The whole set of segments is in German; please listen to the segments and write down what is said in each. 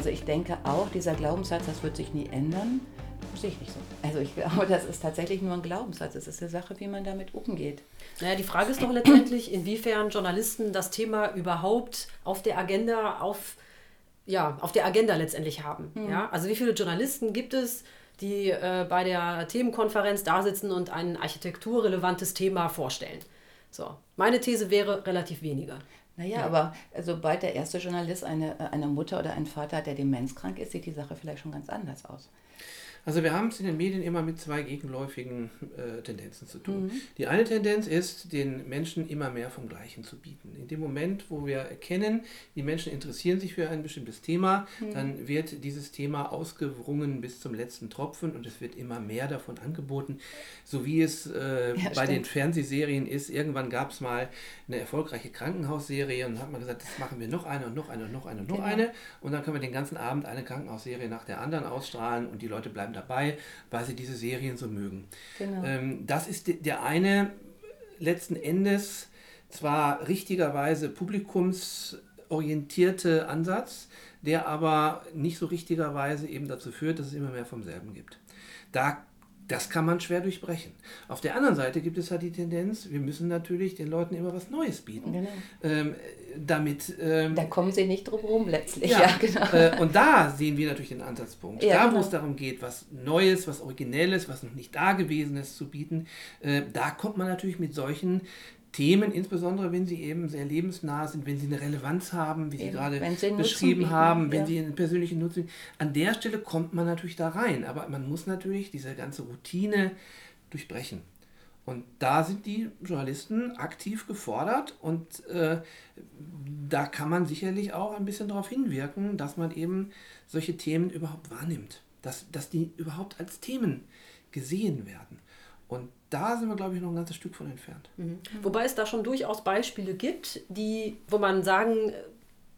Also ich denke auch, dieser Glaubenssatz, das wird sich nie ändern, sehe ich nicht so. Also ich glaube, das ist tatsächlich nur ein Glaubenssatz. Es ist eine Sache, wie man damit umgeht. Naja, die Frage ist doch letztendlich, inwiefern Journalisten das Thema überhaupt auf der Agenda, auf, ja, auf der Agenda letztendlich haben. Mhm. Ja? Also wie viele Journalisten gibt es, die äh, bei der Themenkonferenz da sitzen und ein architekturrelevantes Thema vorstellen? So, meine These wäre relativ wenige. Naja, ja. aber sobald der erste Journalist eine, eine Mutter oder einen Vater hat, der demenzkrank ist, sieht die Sache vielleicht schon ganz anders aus. Also wir haben es in den Medien immer mit zwei gegenläufigen äh, Tendenzen zu tun. Mhm. Die eine Tendenz ist, den Menschen immer mehr vom Gleichen zu bieten. In dem Moment, wo wir erkennen, die Menschen interessieren sich für ein bestimmtes Thema, mhm. dann wird dieses Thema ausgewrungen bis zum letzten Tropfen und es wird immer mehr davon angeboten. So wie es äh, ja, bei den Fernsehserien ist, irgendwann gab es mal eine erfolgreiche Krankenhausserie und dann hat man gesagt, das machen wir noch eine und noch eine und noch eine und noch genau. eine und dann können wir den ganzen Abend eine Krankenhausserie nach der anderen ausstrahlen und die Leute bleiben bleiben dabei, weil sie diese Serien so mögen. Genau. Ähm, das ist der eine letzten Endes zwar richtigerweise publikumsorientierte Ansatz, der aber nicht so richtigerweise eben dazu führt, dass es immer mehr vom selben gibt. Da das kann man schwer durchbrechen. Auf der anderen Seite gibt es halt die Tendenz, wir müssen natürlich den Leuten immer was Neues bieten. Genau. Ähm, damit, ähm, da kommen sie nicht drum herum letztlich. Ja, ja genau. Äh, und da sehen wir natürlich den Ansatzpunkt. Ja, da, genau. wo es darum geht, was Neues, was Originelles, was noch nicht Dagewesenes zu bieten, äh, da kommt man natürlich mit solchen Themen, insbesondere wenn sie eben sehr lebensnah sind, wenn sie eine Relevanz haben, wie Sie gerade beschrieben bieten, haben, wenn ja. sie einen persönlichen Nutzen. An der Stelle kommt man natürlich da rein, aber man muss natürlich diese ganze Routine durchbrechen. Und da sind die Journalisten aktiv gefordert und äh, da kann man sicherlich auch ein bisschen darauf hinwirken, dass man eben solche Themen überhaupt wahrnimmt, dass, dass die überhaupt als Themen gesehen werden. Und da sind wir, glaube ich, noch ein ganzes Stück von entfernt. Mhm. Wobei es da schon durchaus Beispiele gibt, die, wo man sagen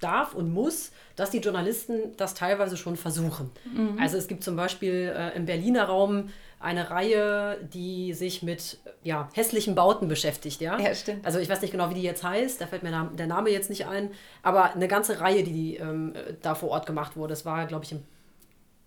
darf und muss, dass die Journalisten das teilweise schon versuchen. Mhm. Also es gibt zum Beispiel äh, im Berliner Raum eine Reihe, die sich mit ja, hässlichen Bauten beschäftigt. Ja? ja, stimmt. Also ich weiß nicht genau, wie die jetzt heißt, da fällt mir der Name jetzt nicht ein, aber eine ganze Reihe, die ähm, da vor Ort gemacht wurde. Das war, glaube ich, im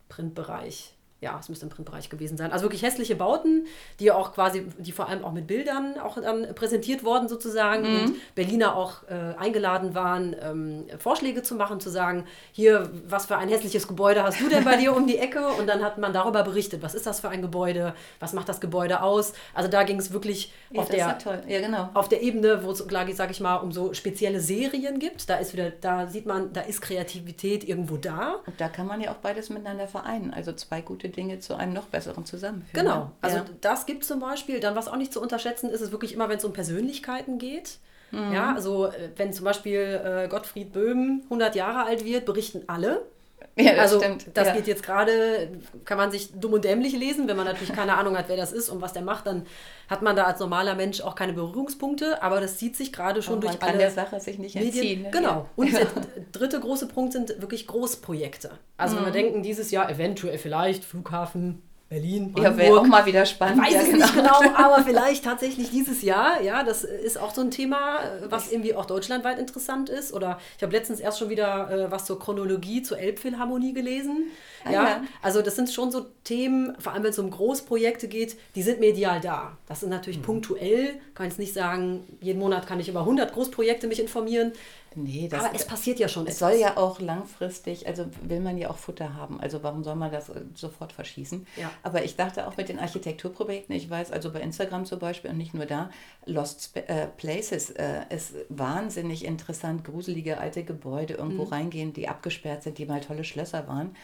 Printbereich ja, es müsste im Printbereich gewesen sein. Also wirklich hässliche Bauten, die auch quasi, die vor allem auch mit Bildern auch dann präsentiert wurden sozusagen mhm. und Berliner auch äh, eingeladen waren, ähm, Vorschläge zu machen, zu sagen, hier, was für ein hässliches Gebäude hast du denn bei dir um die Ecke? Und dann hat man darüber berichtet, was ist das für ein Gebäude, was macht das Gebäude aus? Also da ging es wirklich ja, auf, der, ja, genau. auf der Ebene, wo es, sage ich mal, um so spezielle Serien gibt. Da ist wieder, da sieht man, da ist Kreativität irgendwo da. Und da kann man ja auch beides miteinander vereinen. Also zwei gute Dinge zu einem noch besseren zusammenführen. Genau, also ja. das gibt zum Beispiel. Dann, was auch nicht zu unterschätzen ist, ist wirklich immer, wenn es um Persönlichkeiten geht. Mhm. Ja, also äh, wenn zum Beispiel äh, Gottfried Böhm 100 Jahre alt wird, berichten alle. Ja, das also stimmt. das ja. geht jetzt gerade, kann man sich dumm und dämlich lesen, wenn man natürlich keine Ahnung hat, wer das ist und was der macht, dann hat man da als normaler Mensch auch keine Berührungspunkte, aber das zieht sich gerade schon durch alle der Sache sich nicht Medien. entziehen. Ne? Genau. Und der dritte große Punkt sind wirklich Großprojekte. Also mhm. wenn wir denken, dieses Jahr eventuell vielleicht Flughafen Berlin, Brandenburg. Ja, wäre auch mal wieder spannend. Ich weiß ja, es genau. nicht genau, aber vielleicht tatsächlich dieses Jahr. Ja, das ist auch so ein Thema, was irgendwie auch deutschlandweit interessant ist. Oder ich habe letztens erst schon wieder äh, was zur Chronologie zur Elbphilharmonie gelesen. Ah, ja, ja, also das sind schon so Themen, vor allem wenn es um Großprojekte geht, die sind medial da. Das sind natürlich mhm. punktuell, kann ich nicht sagen, jeden Monat kann ich über 100 Großprojekte mich informieren. Nee, das, Aber es passiert ja schon. Es soll ja auch langfristig, also will man ja auch Futter haben. Also warum soll man das äh, sofort verschießen? Ja. Aber ich dachte auch mit den Architekturprojekten, ich weiß also bei Instagram zum Beispiel und nicht nur da, Lost äh, Places äh, ist wahnsinnig interessant, gruselige alte Gebäude irgendwo mhm. reingehen, die abgesperrt sind, die mal tolle Schlösser waren.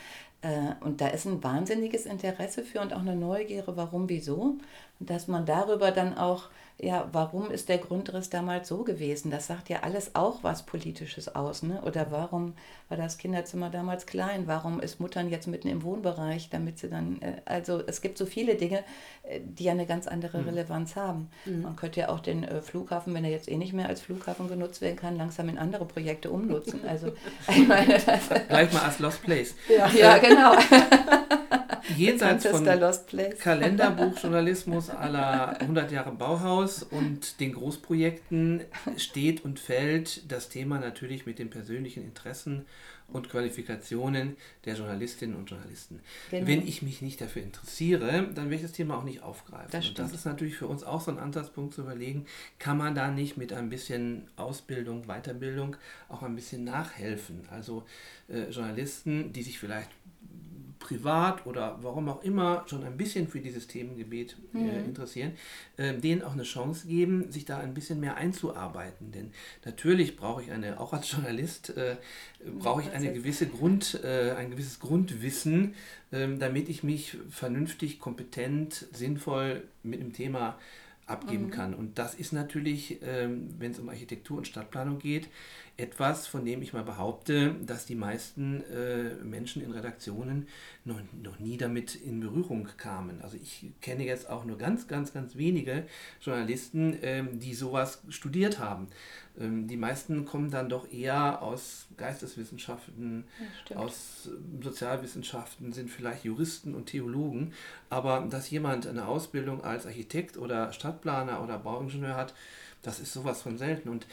Äh, und da ist ein wahnsinniges Interesse für und auch eine Neugierde, warum, wieso. Und dass man darüber dann auch ja, warum ist der Grundriss damals so gewesen? Das sagt ja alles auch was Politisches aus. Ne? Oder warum war das Kinderzimmer damals klein? Warum ist Muttern jetzt mitten im Wohnbereich, damit sie dann, äh, also es gibt so viele Dinge, äh, die ja eine ganz andere mhm. Relevanz haben. Mhm. Man könnte ja auch den äh, Flughafen, wenn er jetzt eh nicht mehr als Flughafen genutzt werden kann, langsam in andere Projekte umnutzen. Also, ich meine, Gleich mal als Lost Place. Ja, ja genau. jenseits von Kalenderbuchjournalismus aller 100 Jahre Bauhaus und den Großprojekten steht und fällt das Thema natürlich mit den persönlichen Interessen und Qualifikationen der Journalistinnen und Journalisten. Genau. Wenn ich mich nicht dafür interessiere, dann werde ich das Thema auch nicht aufgreifen. Das und das ist natürlich für uns auch so ein Ansatzpunkt zu überlegen, kann man da nicht mit ein bisschen Ausbildung, Weiterbildung auch ein bisschen nachhelfen? Also äh, Journalisten, die sich vielleicht privat oder warum auch immer schon ein bisschen für dieses Themengebiet äh, mhm. interessieren, äh, denen auch eine Chance geben, sich da ein bisschen mehr einzuarbeiten. Denn natürlich brauche ich eine, auch als Journalist, äh, brauche ich eine gewisse Grund, äh, ein gewisses Grundwissen, ähm, damit ich mich vernünftig, kompetent, sinnvoll mit dem Thema abgeben mhm. kann. Und das ist natürlich, ähm, wenn es um Architektur und Stadtplanung geht, etwas, von dem ich mal behaupte, dass die meisten äh, Menschen in Redaktionen noch, noch nie damit in Berührung kamen. Also ich kenne jetzt auch nur ganz, ganz, ganz wenige Journalisten, ähm, die sowas studiert haben. Ähm, die meisten kommen dann doch eher aus Geisteswissenschaften, ja, aus Sozialwissenschaften, sind vielleicht Juristen und Theologen. Aber dass jemand eine Ausbildung als Architekt oder Stadtplaner oder Bauingenieur hat, das ist sowas von selten. Und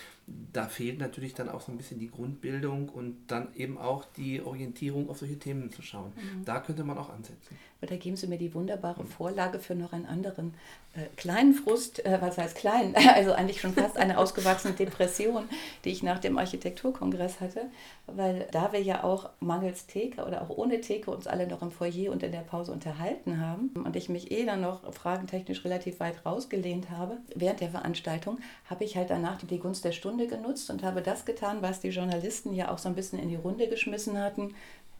da fehlt natürlich dann auch so ein bisschen die Grundbildung und dann eben auch die Orientierung auf solche Themen zu schauen. Mhm. Da könnte man auch ansetzen. Da geben Sie mir die wunderbare Vorlage für noch einen anderen äh, kleinen Frust, äh, was heißt klein, also eigentlich schon fast eine ausgewachsene Depression, die ich nach dem Architekturkongress hatte, weil da wir ja auch mangels Theke oder auch ohne Theke uns alle noch im Foyer und in der Pause unterhalten haben und ich mich eh dann noch fragentechnisch relativ weit rausgelehnt habe, während der Veranstaltung habe ich halt danach die Gunst der Stunde genutzt und habe das getan, was die Journalisten ja auch so ein bisschen in die Runde geschmissen hatten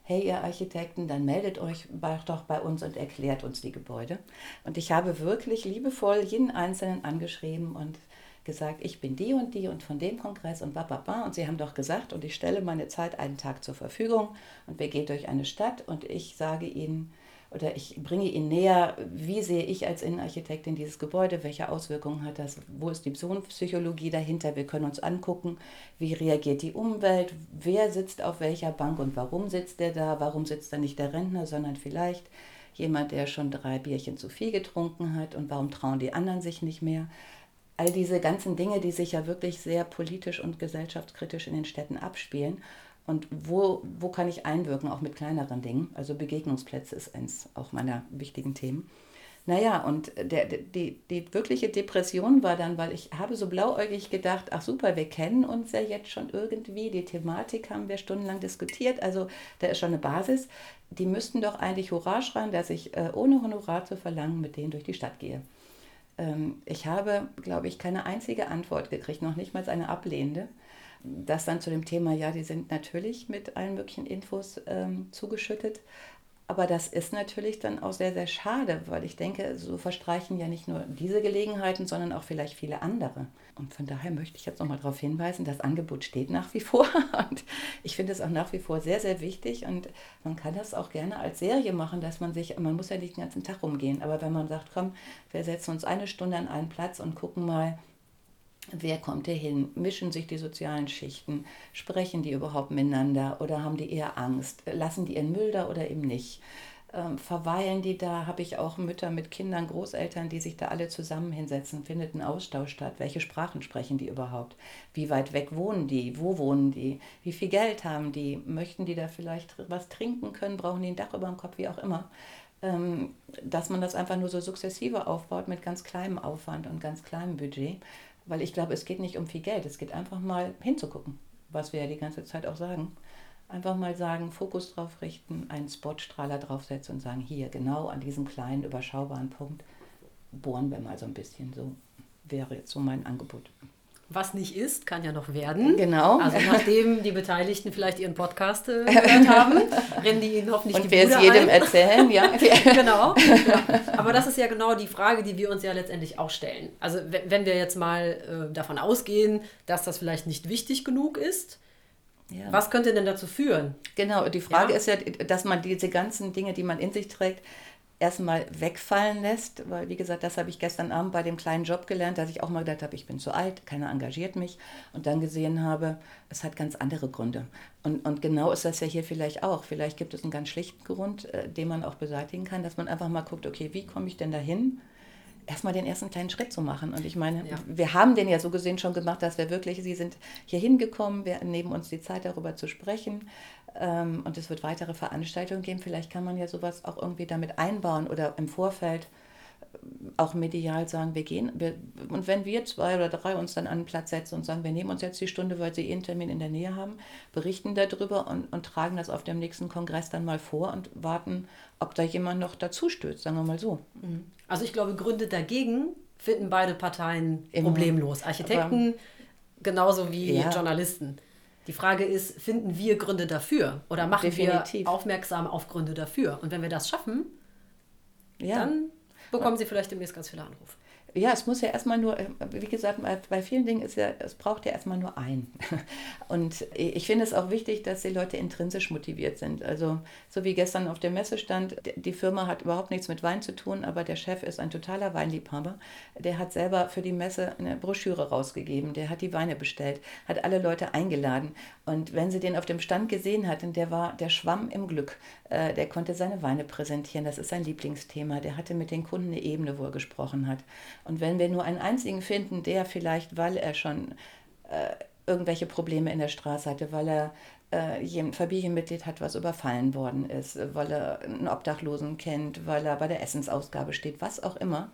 hey ihr Architekten, dann meldet euch doch bei uns und erklärt uns die Gebäude. Und ich habe wirklich liebevoll jeden Einzelnen angeschrieben und gesagt, ich bin die und die und von dem Kongress und bababa. Und sie haben doch gesagt, und ich stelle meine Zeit einen Tag zur Verfügung und wir gehen durch eine Stadt und ich sage ihnen, oder ich bringe Ihnen näher, wie sehe ich als Innenarchitektin dieses Gebäude, welche Auswirkungen hat das, wo ist die Zonenpsychologie dahinter, wir können uns angucken, wie reagiert die Umwelt, wer sitzt auf welcher Bank und warum sitzt der da, warum sitzt da nicht der Rentner, sondern vielleicht jemand, der schon drei Bierchen zu viel getrunken hat? Und warum trauen die anderen sich nicht mehr. All diese ganzen Dinge, die sich ja wirklich sehr politisch und gesellschaftskritisch in den Städten abspielen und wo, wo kann ich einwirken, auch mit kleineren Dingen. Also Begegnungsplätze ist eins auch meiner wichtigen Themen. Naja, und der, die, die wirkliche Depression war dann, weil ich habe so blauäugig gedacht, ach super, wir kennen uns ja jetzt schon irgendwie, die Thematik haben wir stundenlang diskutiert, also da ist schon eine Basis. Die müssten doch eigentlich Hurra schreien, dass ich äh, ohne Honorar zu verlangen mit denen durch die Stadt gehe. Ähm, ich habe, glaube ich, keine einzige Antwort gekriegt, noch nicht mal eine ablehnende. Das dann zu dem Thema, ja, die sind natürlich mit allen möglichen Infos ähm, zugeschüttet. Aber das ist natürlich dann auch sehr, sehr schade, weil ich denke, so verstreichen ja nicht nur diese Gelegenheiten, sondern auch vielleicht viele andere. Und von daher möchte ich jetzt nochmal darauf hinweisen, das Angebot steht nach wie vor. Und ich finde es auch nach wie vor sehr, sehr wichtig. Und man kann das auch gerne als Serie machen, dass man sich, man muss ja nicht den ganzen Tag rumgehen, aber wenn man sagt, komm, wir setzen uns eine Stunde an einen Platz und gucken mal, Wer kommt hier hin? Mischen sich die sozialen Schichten? Sprechen die überhaupt miteinander oder haben die eher Angst? Lassen die ihren Müll da oder eben nicht? Ähm, verweilen die da? Habe ich auch Mütter mit Kindern, Großeltern, die sich da alle zusammen hinsetzen? Findet ein Austausch statt? Welche Sprachen sprechen die überhaupt? Wie weit weg wohnen die? Wo wohnen die? Wie viel Geld haben die? Möchten die da vielleicht was trinken können? Brauchen die ein Dach über dem Kopf? Wie auch immer. Ähm, dass man das einfach nur so sukzessive aufbaut mit ganz kleinem Aufwand und ganz kleinem Budget weil ich glaube, es geht nicht um viel Geld, es geht einfach mal hinzugucken. was wir ja die ganze Zeit auch sagen. Einfach mal sagen, Fokus drauf richten, einen Spotstrahler draufsetzen und sagen, hier, genau an diesem kleinen, überschaubaren Punkt bohren wir mal so ein bisschen. So wäre jetzt so mein Angebot. Was nicht ist, kann ja noch werden. Genau. Also nachdem die Beteiligten vielleicht ihren Podcast äh, gehört haben, rennen die ihnen hoffentlich Und die wir es Bude jedem ein. erzählen, ja. genau. Ja. Aber das ist ja genau die Frage, die wir uns ja letztendlich auch stellen. Also wenn wenn wir jetzt mal äh, davon ausgehen, dass das vielleicht nicht wichtig genug ist, Ja. was könnte denn dazu führen? Genau, die Frage Ja. ist ja, dass man diese ganzen Dinge, die man in sich trägt, erstmal wegfallen lässt, weil wie gesagt, das habe ich gestern Abend bei dem kleinen Job gelernt, dass ich auch mal gedacht habe, ich bin zu alt, keiner engagiert mich und dann gesehen habe, es hat ganz andere Gründe. Und, und genau ist das ja hier vielleicht auch. Vielleicht gibt es einen ganz schlichten Grund, äh, den man auch beseitigen kann, dass man einfach mal guckt, okay, wie komme ich denn dahin? Erstmal den ersten kleinen Schritt zu machen. Und ich meine, Ja. wir haben den ja so gesehen schon gemacht, dass wir wirklich, Sie sind hier hingekommen, wir nehmen uns die Zeit darüber zu sprechen. Ähm, und es wird weitere Veranstaltungen geben. Vielleicht kann man ja sowas auch irgendwie damit einbauen oder im Vorfeld äh, auch medial sagen, wir gehen. Wir, und wenn wir zwei oder drei uns dann an einen Platz setzen und sagen, wir nehmen uns jetzt die Stunde, weil sie eh einen Termin in der Nähe haben, berichten darüber und, und tragen das auf dem nächsten Kongress dann mal vor und warten, ob da jemand noch dazu stößt, sagen wir mal so. Also ich glaube, Gründe dagegen finden beide Parteien Immer. problemlos. Architekten genauso wie Ja. Journalisten. Die Frage ist, finden wir Gründe dafür oder machen Definitiv. wir aufmerksam auf Gründe dafür? Und wenn wir das schaffen, Ja. dann bekommen Sie vielleicht demnächst ganz viele Anrufe. Ja, es muss ja erstmal nur, äh, wie gesagt, bei- vielen Dingen ist ja, es braucht ja erstmal nur einen. Und ich finde es auch wichtig, dass die Leute intrinsisch motiviert sind. Also, so wie gestern auf der Messe stand, die Firma hat überhaupt nichts mit Wein zu tun, aber der Chef ist ein totaler Weinliebhaber. Der hat selber für die Messe eine Broschüre rausgegeben, der hat die Weine bestellt, hat alle Leute eingeladen. Und wenn sie den auf dem Stand gesehen hatten, der war, der schwamm im Glück. Äh, Der konnte seine Weine präsentieren, das ist sein Lieblingsthema. Der hatte mit den Kunden eine Ebene, wo er gesprochen hat. Und wenn wir nur einen einzigen finden, der vielleicht, weil er schon äh, irgendwelche Probleme in der Straße hatte, weil er äh, ein Familienmitglied hat, was überfallen worden ist, weil er einen Obdachlosen kennt, weil er bei der Essensausgabe steht, was auch immer,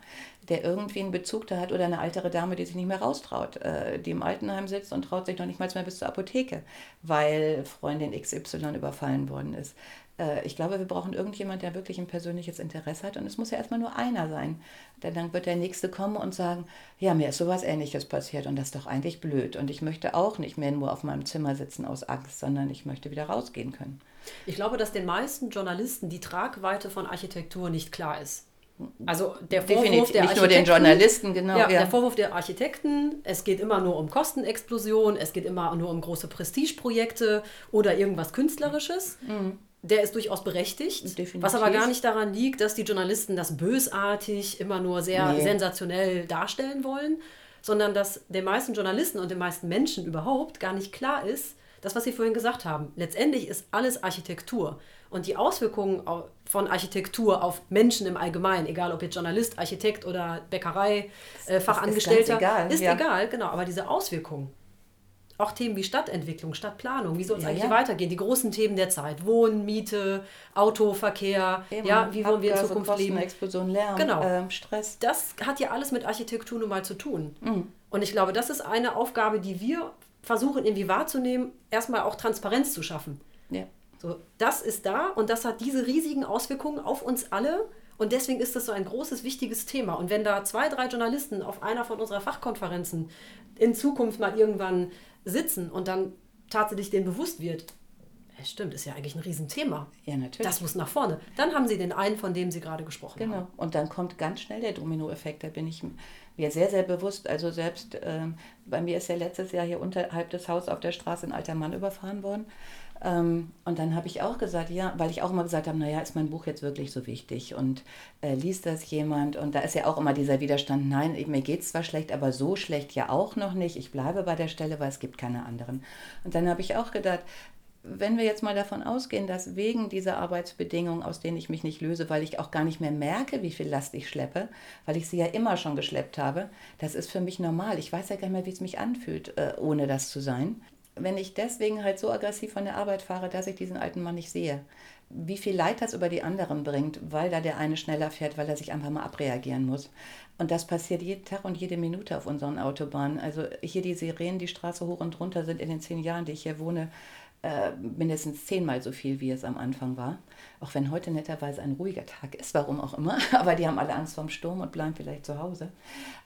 der irgendwie einen Bezug da hat oder eine ältere Dame, die sich nicht mehr raustraut, äh, die im Altenheim sitzt und traut sich noch nicht mal mehr bis zur Apotheke, weil Freundin XY überfallen worden ist. Äh, Ich glaube, wir brauchen irgendjemand, der wirklich ein persönliches Interesse hat. Und es muss ja erstmal nur einer sein. Denn dann wird der Nächste kommen und sagen, ja, mir ist sowas Ähnliches passiert und das ist doch eigentlich blöd. Und ich möchte auch nicht mehr nur auf meinem Zimmer sitzen aus Angst, sondern ich möchte wieder rausgehen können. Ich glaube, dass den meisten Journalisten die Tragweite von Architektur nicht klar ist. Also der Vorwurf Definitiv, der nicht nur den Journalisten, genau. Ja, ja. der Vorwurf der Architekten, es geht immer nur um Kostenexplosion, es geht immer nur um große Prestigeprojekte oder irgendwas Künstlerisches. Der ist durchaus berechtigt. Definitiv. was aber gar nicht daran liegt, dass die Journalisten das bösartig immer nur sehr Nee. sensationell darstellen wollen, sondern dass den meisten Journalisten und den meisten Menschen überhaupt gar nicht klar ist, das, was Sie vorhin gesagt haben. Letztendlich ist alles Architektur. Und die Auswirkungen au- von Architektur auf Menschen im Allgemeinen, egal ob jetzt Journalist, Architekt oder Bäckerei, äh, Fachangestellter, ganz egal, ist ja. egal, genau. Aber diese Auswirkungen, auch Themen wie Stadtentwicklung, Stadtplanung, wie soll es Ja, eigentlich ja. weitergehen? Die großen Themen der Zeit, Wohnen, Miete, Autoverkehr, Eben, ja, wie wollen wir in Zukunft leben? Kostenexplosion, Lärm, Genau. ähm, Stress. das hat ja alles mit Architektur nun mal zu tun. Mhm. Und ich glaube, das ist eine Aufgabe, die wir versuchen irgendwie wahrzunehmen, erstmal auch Transparenz zu schaffen. Ja. So, das ist da und das hat diese riesigen Auswirkungen auf uns alle. Und deswegen ist das so ein großes, wichtiges Thema. Und wenn da zwei, drei Journalisten auf einer von unserer Fachkonferenzen in Zukunft mal irgendwann sitzen und dann tatsächlich denen bewusst wird, ja, stimmt, ist ja eigentlich ein Riesenthema. Ja, natürlich. Das muss nach vorne. Dann haben sie den einen, von dem sie gerade gesprochen haben. Genau. Und dann kommt ganz schnell der Dominoeffekt. Da bin ich mir sehr, sehr bewusst. Also selbst ähm, bei mir ist ja letztes Jahr hier unterhalb des Hauses auf der Straße ein alter Mann überfahren worden. Ähm, und dann habe ich auch gesagt, ja, weil ich auch immer gesagt habe, naja, ist mein Buch jetzt wirklich so wichtig und äh, liest das jemand? Und da ist ja auch immer dieser Widerstand, nein, mir geht es zwar schlecht, aber so schlecht ja auch noch nicht. Ich bleibe bei der Stelle, weil es gibt keine anderen. Und dann habe ich auch gedacht, wenn wir jetzt mal davon ausgehen, dass wegen dieser Arbeitsbedingungen, aus denen ich mich nicht löse, weil ich auch gar nicht mehr merke, wie viel Last ich schleppe, weil ich sie ja immer schon geschleppt habe, das ist für mich normal. Ich weiß ja gar nicht mehr, wie es mich anfühlt, äh, ohne das zu sein. Wenn ich deswegen halt so aggressiv von der Arbeit fahre, dass ich diesen alten Mann nicht sehe, wie viel Leid das über die anderen bringt, weil da der eine schneller fährt, weil er sich einfach mal abreagieren muss. Und das passiert jeden Tag und jede Minute auf unseren Autobahnen. Also hier die Sirenen, die Straße hoch und runter sind in den zehn Jahren, die ich hier wohne, äh, mindestens zehnmal so viel, wie es am Anfang war. Auch wenn heute netterweise ein ruhiger Tag ist, warum auch immer. Aber die haben alle Angst vorm Sturm und bleiben vielleicht zu Hause.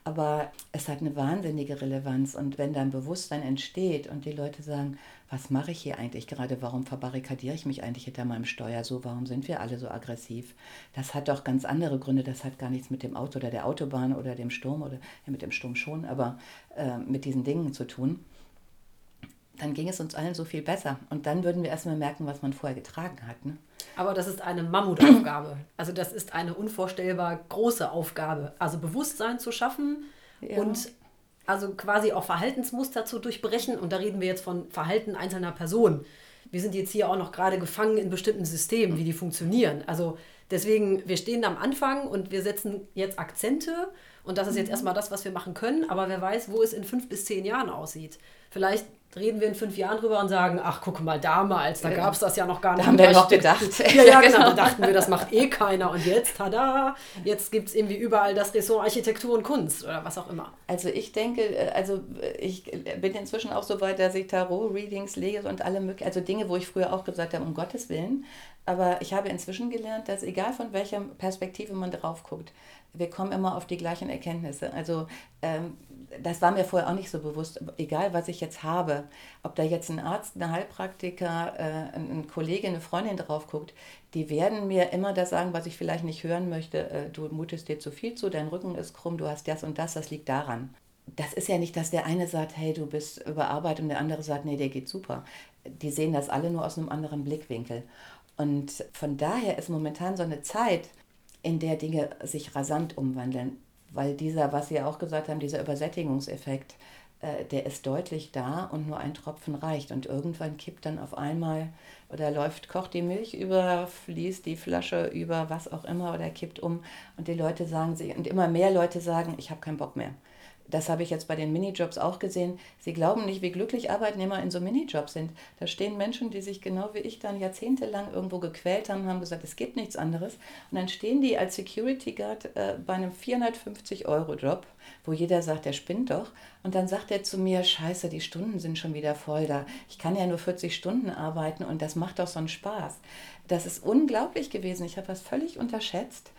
Aber es hat eine wahnsinnige Relevanz. Und wenn da ein Bewusstsein entsteht und die Leute sagen, was mache ich hier eigentlich gerade? Warum verbarrikadiere ich mich eigentlich hinter meinem Steuer so? Warum sind wir alle so aggressiv? Das hat doch ganz andere Gründe. Das hat gar nichts mit dem Auto oder der Autobahn oder dem Sturm oder ja, mit dem Sturm schon, aber äh, mit diesen Dingen zu tun dann ging es uns allen so viel besser. Und dann würden wir erstmal merken, was man vorher getragen hat. Ne? Aber das ist eine Mammutaufgabe. Also das ist eine unvorstellbar große Aufgabe. Also Bewusstsein zu schaffen ja. und also quasi auch Verhaltensmuster zu durchbrechen. Und da reden wir jetzt von Verhalten einzelner Personen. Wir sind jetzt hier auch noch gerade gefangen in bestimmten Systemen, wie die funktionieren. Also deswegen, wir stehen am Anfang und wir setzen jetzt Akzente. Und das ist jetzt mhm. erstmal das, was wir machen können. Aber wer weiß, wo es in fünf bis zehn Jahren aussieht. Vielleicht reden wir in fünf Jahren drüber und sagen, ach, guck mal, damals, da gab es das ja noch gar nicht. Da haben wir noch gedacht. Ja, ja, genau. Da dachten wir, das macht eh keiner. Und jetzt, tada, jetzt gibt es irgendwie überall das Ressort Architektur und Kunst oder was auch immer. Also ich denke, äh, also äh, ich bin inzwischen auch so weit, dass ich Tarot-Readings lege und alle möglichen, also Dinge, wo ich früher auch gesagt habe, um Gottes Willen. Aber ich habe inzwischen gelernt, dass egal von welcher Perspektive man drauf guckt, wir kommen immer auf die gleichen Erkenntnisse. Also ähm, das war mir vorher auch nicht so bewusst, egal was ich jetzt habe, ob da jetzt ein Arzt, eine Heilpraktiker, äh, ein Kollege, eine Freundin drauf guckt, die werden mir immer das sagen, was ich vielleicht nicht hören möchte. Äh, du mutest dir zu viel zu, dein Rücken ist krumm, du hast das und das, das liegt daran. Das ist ja nicht, dass der eine sagt, hey, du bist überarbeitet und der andere sagt, nee, der geht super. Die sehen das alle nur aus einem anderen Blickwinkel. Und von daher ist momentan so eine Zeit, in der Dinge sich rasant umwandeln. Weil dieser, was Sie auch gesagt haben, dieser Übersättigungseffekt, äh, der ist deutlich da und nur ein Tropfen reicht. Und irgendwann kippt dann auf einmal oder läuft, kocht die Milch über, fließt die Flasche über, was auch immer oder kippt um. Und die Leute sagen, und immer mehr Leute sagen, ich habe keinen Bock mehr das habe ich jetzt bei den Minijobs auch gesehen, sie glauben nicht, wie glücklich Arbeitnehmer in so Minijobs sind. Da stehen Menschen, die sich genau wie ich dann jahrzehntelang irgendwo gequält haben, haben gesagt, es gibt nichts anderes. Und dann stehen die als Security Guard äh, bei einem 450-Euro-Job, wo jeder sagt, der spinnt doch. Und dann sagt er zu mir, scheiße, die Stunden sind schon wieder voll da. Ich kann ja nur 40 Stunden arbeiten und das macht doch so einen Spaß. Das ist unglaublich gewesen. Ich habe das völlig unterschätzt.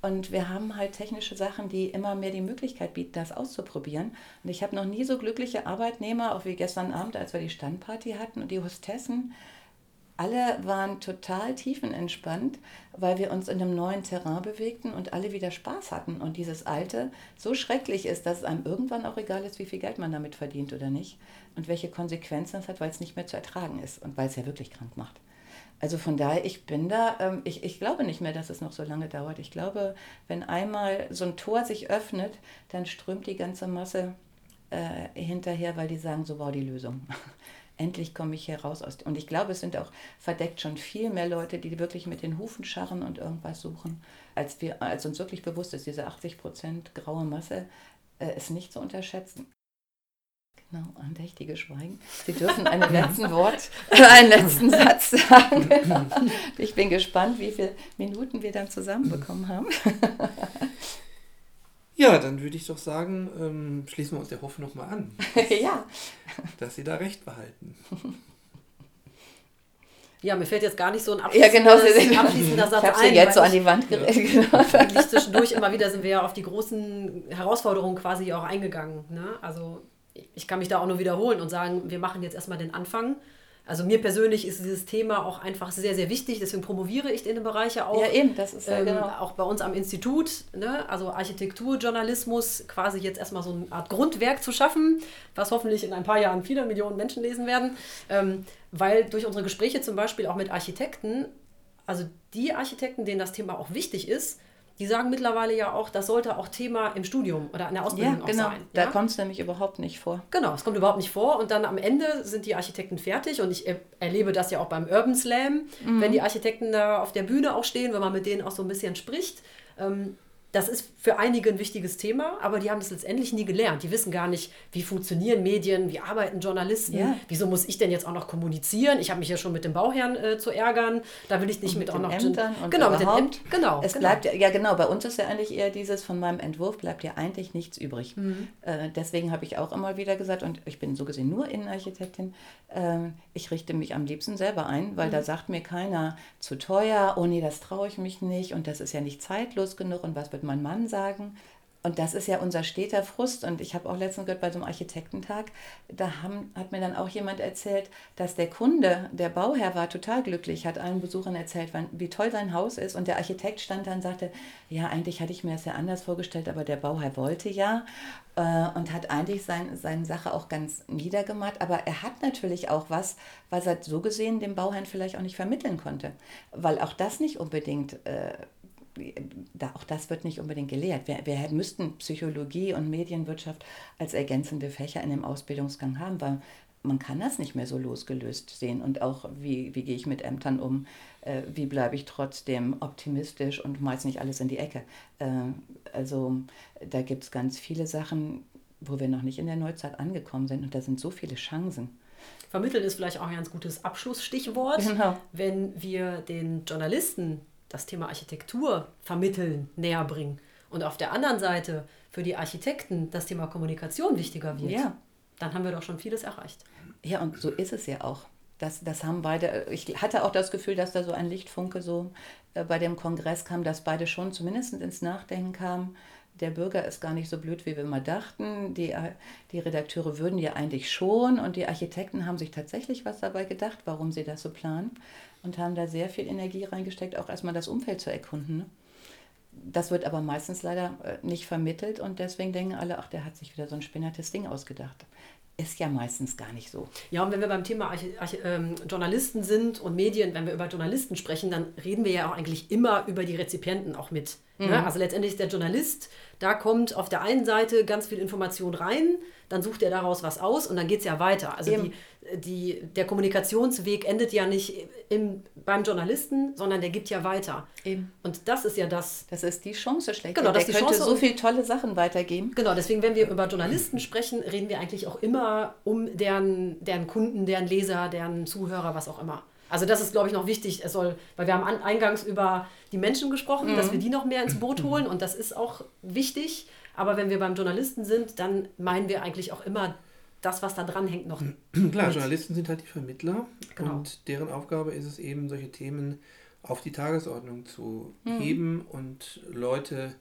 Und wir haben halt technische Sachen, die immer mehr die Möglichkeit bieten, das auszuprobieren. Und ich habe noch nie so glückliche Arbeitnehmer, auch wie gestern Abend, als wir die Standparty hatten und die Hostessen. Alle waren total tiefenentspannt, weil wir uns in einem neuen Terrain bewegten und alle wieder Spaß hatten. Und dieses Alte so schrecklich ist, dass es einem irgendwann auch egal ist, wie viel Geld man damit verdient oder nicht. Und welche Konsequenzen es hat, weil es nicht mehr zu ertragen ist und weil es ja wirklich krank macht. Also von daher, ich bin da, ähm, ich, ich glaube nicht mehr, dass es noch so lange dauert. Ich glaube, wenn einmal so ein Tor sich öffnet, dann strömt die ganze Masse äh, hinterher, weil die sagen, so war die Lösung. Endlich komme ich hier raus aus. Und ich glaube, es sind auch verdeckt schon viel mehr Leute, die wirklich mit den Hufen scharren und irgendwas suchen, als, wir, als uns wirklich bewusst ist, diese 80 Prozent graue Masse äh, ist nicht zu unterschätzen. Genau, andächtige Schweigen. Sie dürfen einen letzten Wort, einen letzten Satz sagen. Ich bin gespannt, wie viele Minuten wir dann zusammenbekommen haben. Ja, dann würde ich doch sagen, ähm, schließen wir uns der Hoffnung mal an. ja. Dass Sie da recht behalten. Ja, mir fällt jetzt gar nicht so ein abschließender, ja, genau, abschließender Satz ich ein. Sie jetzt so an die Wand. Ja. Genau. Zwischendurch immer wieder sind wir ja auf die großen Herausforderungen quasi auch eingegangen. Ne? Also ich kann mich da auch nur wiederholen und sagen, wir machen jetzt erstmal den Anfang. Also mir persönlich ist dieses Thema auch einfach sehr, sehr wichtig, deswegen promoviere ich in den Bereich ja auch. Ja, eben, das ist ja ähm, genau. Auch bei uns am Institut, ne? also Architekturjournalismus, quasi jetzt erstmal so eine Art Grundwerk zu schaffen, was hoffentlich in ein paar Jahren viele Millionen Menschen lesen werden. Ähm, weil durch unsere Gespräche zum Beispiel auch mit Architekten, also die Architekten, denen das Thema auch wichtig ist, die sagen mittlerweile ja auch, das sollte auch Thema im Studium oder in der Ausbildung ja, genau. auch sein. Ja? Da kommt es nämlich überhaupt nicht vor. Genau, es kommt überhaupt nicht vor. Und dann am Ende sind die Architekten fertig. Und ich erlebe das ja auch beim Urban Slam, mhm. wenn die Architekten da auf der Bühne auch stehen, wenn man mit denen auch so ein bisschen spricht. Ähm, das ist für einige ein wichtiges Thema, aber die haben das letztendlich nie gelernt. Die wissen gar nicht, wie funktionieren Medien, wie arbeiten Journalisten, ja. wieso muss ich denn jetzt auch noch kommunizieren? Ich habe mich ja schon mit dem Bauherrn äh, zu ärgern, da will ich nicht mit, mit, auch noch Ämtern und genau mit den Ämtern, genau. Es genau. bleibt ja genau. Bei uns ist ja eigentlich eher dieses von meinem Entwurf bleibt ja eigentlich nichts übrig. Mhm. Äh, deswegen habe ich auch immer wieder gesagt und ich bin so gesehen nur Innenarchitektin. Äh, ich richte mich am liebsten selber ein, weil mhm. da sagt mir keiner zu teuer. Oh nee, das traue ich mich nicht und das ist ja nicht zeitlos genug und was wird mein Mann sagen. Und das ist ja unser steter Frust. Und ich habe auch letztens gehört bei so einem Architektentag, da haben, hat mir dann auch jemand erzählt, dass der Kunde, der Bauherr war total glücklich, hat allen Besuchern erzählt, wie toll sein Haus ist. Und der Architekt stand dann und sagte, ja, eigentlich hatte ich mir das ja anders vorgestellt, aber der Bauherr wollte ja. Äh, und hat eigentlich sein, seine Sache auch ganz niedergemacht. Aber er hat natürlich auch was, was er so gesehen dem Bauherrn vielleicht auch nicht vermitteln konnte. Weil auch das nicht unbedingt... Äh, da, auch das wird nicht unbedingt gelehrt. Wir, wir müssten Psychologie und Medienwirtschaft als ergänzende Fächer in dem Ausbildungsgang haben, weil man kann das nicht mehr so losgelöst sehen. Und auch, wie, wie gehe ich mit Ämtern um? Äh, wie bleibe ich trotzdem optimistisch und meist nicht alles in die Ecke? Äh, also da gibt es ganz viele Sachen, wo wir noch nicht in der Neuzeit angekommen sind. Und da sind so viele Chancen. Vermitteln ist vielleicht auch ein ganz gutes Abschlussstichwort. Genau. Wenn wir den Journalisten das Thema Architektur vermitteln, näher bringen und auf der anderen Seite für die Architekten das Thema Kommunikation wichtiger wird, ja. dann haben wir doch schon vieles erreicht. Ja, und so ist es ja auch. Das, das haben beide, ich hatte auch das Gefühl, dass da so ein Lichtfunke so äh, bei dem Kongress kam, dass beide schon zumindest ins Nachdenken kamen. Der Bürger ist gar nicht so blöd, wie wir immer dachten. Die, äh, die Redakteure würden ja eigentlich schon und die Architekten haben sich tatsächlich was dabei gedacht, warum sie das so planen und haben da sehr viel Energie reingesteckt, auch erstmal das Umfeld zu erkunden. Ne? Das wird aber meistens leider äh, nicht vermittelt und deswegen denken alle, ach, der hat sich wieder so ein spinnertes Ding ausgedacht. Ist ja meistens gar nicht so. Ja, und wenn wir beim Thema Archi Archi ähm, Journalisten sind und Medien, wenn wir über Journalisten sprechen, dann reden wir ja auch eigentlich immer über die Rezipienten auch mit. Ne? Mhm. Ne? Also letztendlich ist der Journalist, da kommt auf der einen Seite ganz viel Information rein, dann sucht er daraus was aus und dann geht es ja weiter. Also die, die, der Kommunikationsweg endet ja nicht im, beim Journalisten, sondern der gibt ja weiter. Eben. Und das ist ja das. Das ist die Chance schlecht. Genau, das der die könnte Chance, so viele tolle Sachen weitergeben. Genau, deswegen, wenn wir über Journalisten sprechen, reden wir eigentlich auch immer um deren, deren Kunden, deren Leser, deren Zuhörer, was auch immer. Also das ist, glaube ich, noch wichtig. Es soll, weil wir haben eingangs über die Menschen gesprochen, mhm. dass wir die noch mehr ins Boot holen und das ist auch wichtig. Aber wenn wir beim Journalisten sind, dann meinen wir eigentlich auch immer das, was da dran hängt, noch. Klar, mit. Journalisten sind halt die Vermittler genau. und deren Aufgabe ist es eben, solche Themen auf die Tagesordnung zu mhm. heben und Leute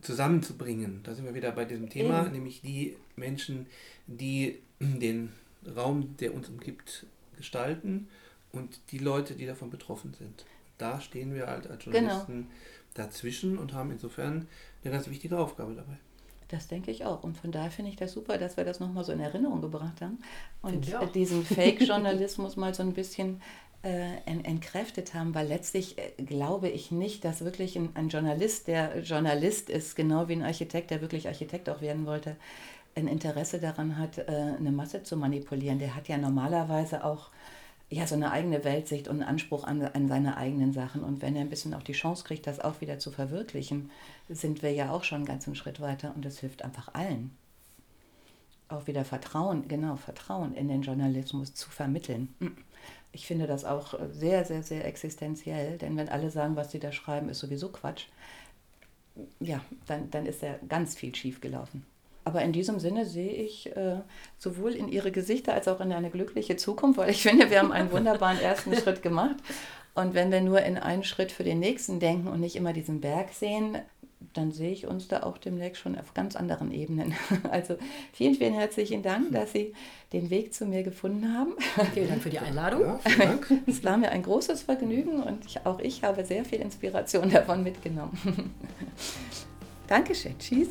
zusammenzubringen. Da sind wir wieder bei diesem Thema, mhm. nämlich die Menschen, die den Raum, der uns umgibt, gestalten und die Leute, die davon betroffen sind. Da stehen wir halt als genau. Journalisten genau. dazwischen und haben insofern eine ganz wichtige Aufgabe dabei. Das denke ich auch. Und von daher finde ich das super, dass wir das nochmal so in Erinnerung gebracht haben und diesen Fake-Journalismus mal so ein bisschen äh, entkräftet haben, weil letztlich äh, glaube ich nicht, dass wirklich ein, ein, Journalist, der Journalist ist, genau wie ein Architekt, der wirklich Architekt auch werden wollte, ein Interesse daran hat, äh, eine Masse zu manipulieren. Der hat ja normalerweise auch ja, so eine eigene Weltsicht und einen Anspruch an, an seine eigenen Sachen. Und wenn er ein bisschen auch die Chance kriegt, das auch wieder zu verwirklichen, sind wir ja auch schon einen ganzen Schritt weiter und das hilft einfach allen. Auch wieder Vertrauen, genau, Vertrauen in den Journalismus zu vermitteln. Ich finde das auch sehr, sehr, sehr existenziell, denn wenn alle sagen, was sie da schreiben, ist sowieso Quatsch, ja, dann, dann ist ja ganz viel schief gelaufen. Aber in diesem Sinne sehe ich äh, sowohl in ihre Gesichter als auch in eine glückliche Zukunft, weil ich finde, wir haben einen wunderbaren ersten Schritt gemacht. Und wenn wir nur in einen Schritt für den nächsten denken und nicht immer diesen Berg sehen, dann sehe ich uns da auch demnächst schon auf ganz anderen Ebenen. Also vielen, vielen herzlichen Dank, dass Sie den Weg zu mir gefunden haben. Vielen Dank für die Einladung. Ja. Es war mir ein großes Vergnügen und ich, auch ich habe sehr viel Inspiration davon mitgenommen. Dankeschön. Tschüss.